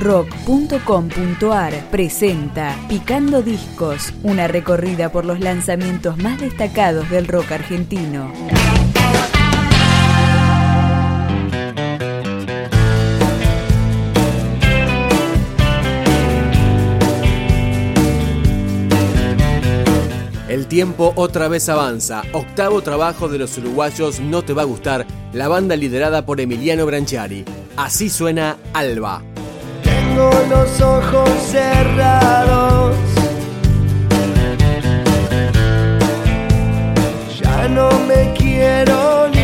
rock.com.ar presenta Picando Discos, una recorrida por los lanzamientos más destacados del rock argentino. El tiempo otra vez avanza. Octavo trabajo de los uruguayos No Te Va a Gustar, la banda liderada por Emiliano Branchari. Así suena Alba tengo los ojos cerrados. Ya no me quiero ni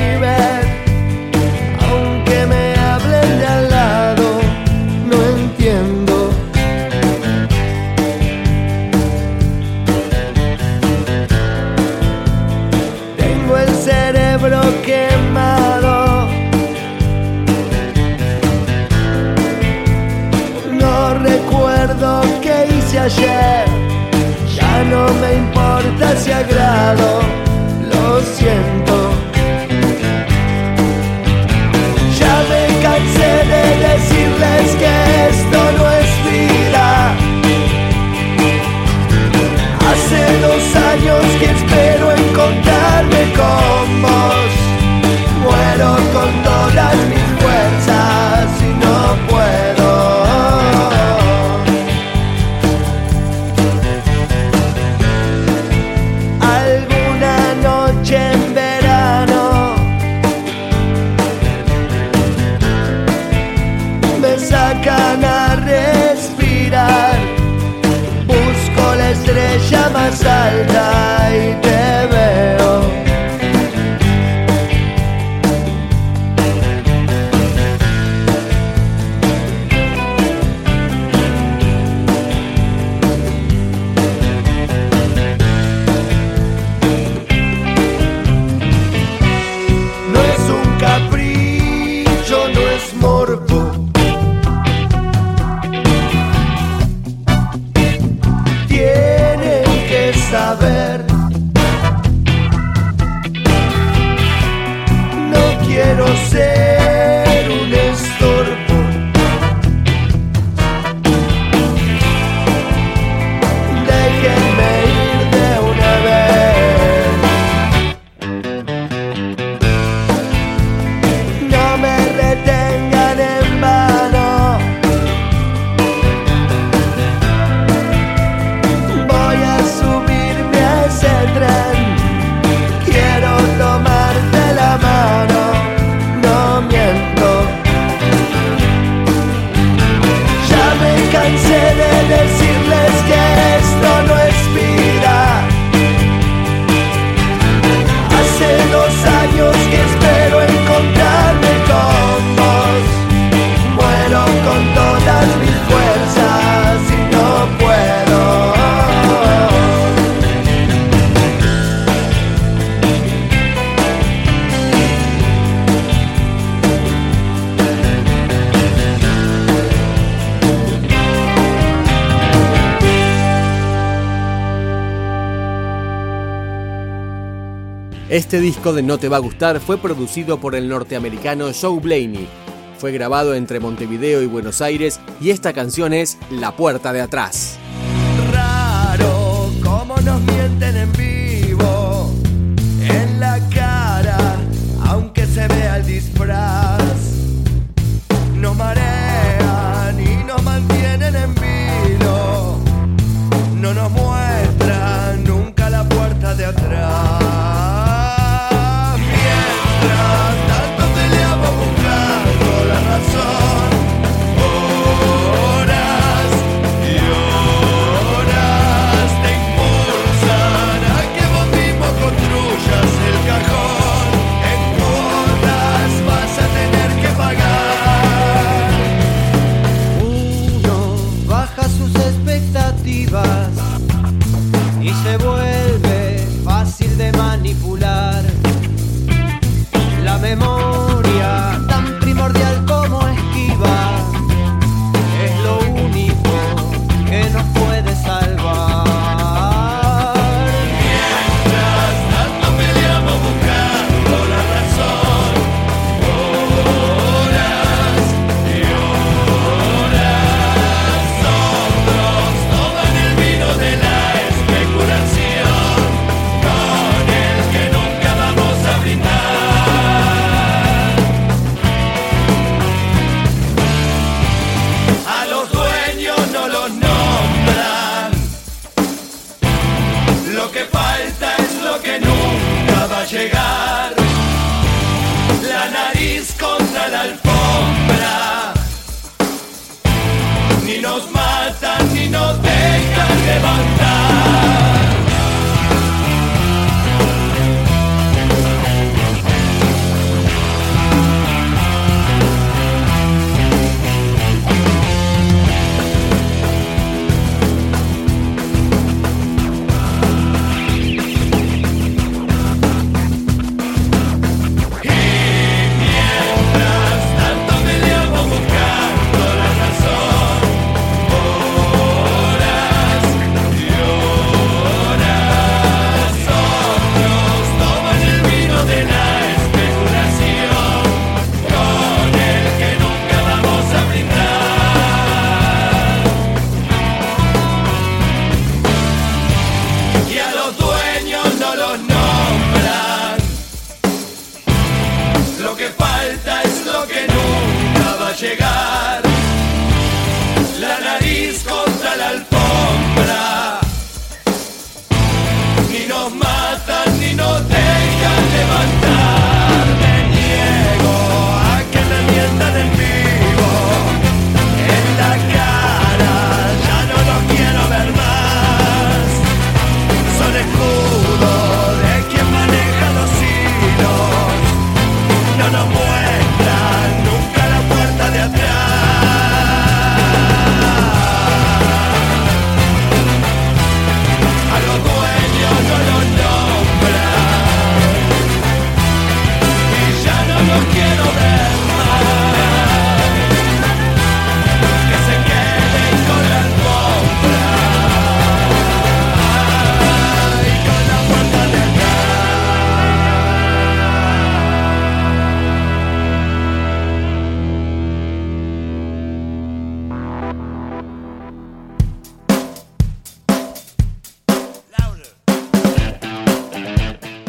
Este disco de No Te Va a Gustar fue producido por el norteamericano Joe Blaney. Fue grabado entre Montevideo y Buenos Aires y esta canción es La Puerta de Atrás. Raro, cómo nos mienten en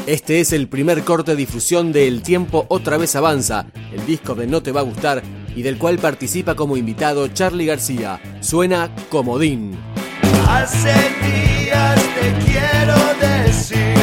Este es el primer corte de difusión de El tiempo otra vez avanza, el disco de No te va a gustar y del cual participa como invitado Charlie García. Suena Comodín. Hace días te quiero decir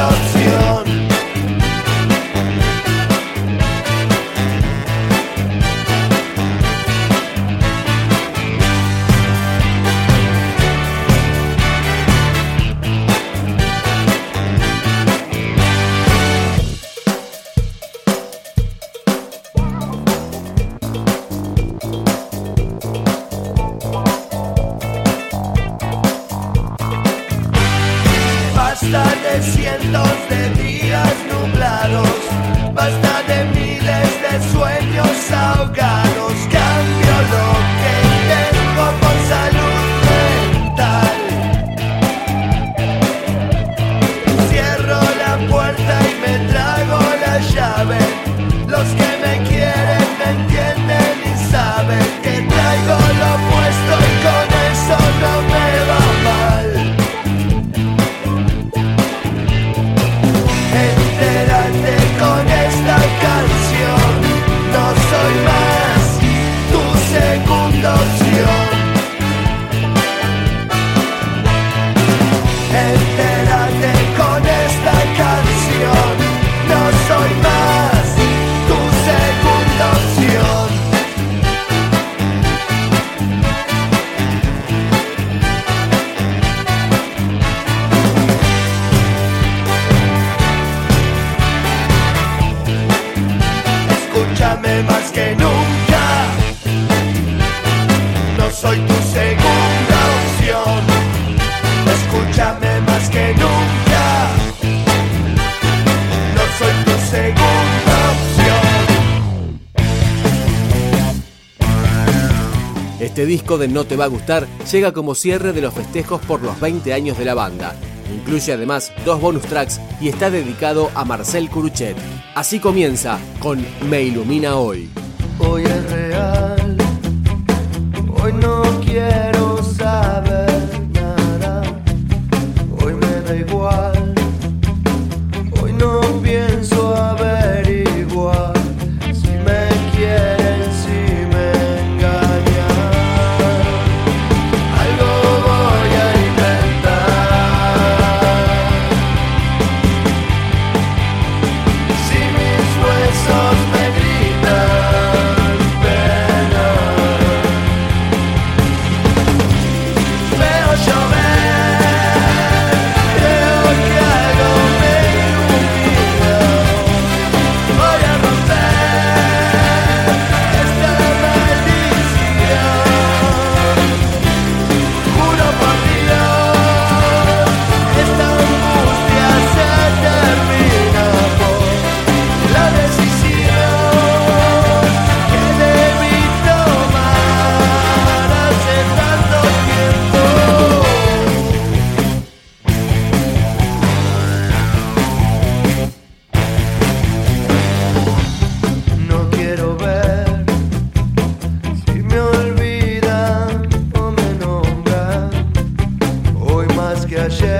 Explosion. cientos de días. que nunca. No soy tu segunda opción. Este disco de No Te Va a Gustar llega como cierre de los festejos por los 20 años de la banda. Incluye además dos bonus tracks y está dedicado a Marcel Curuchet. Así comienza con Me Ilumina Hoy. Hoy es real. Más que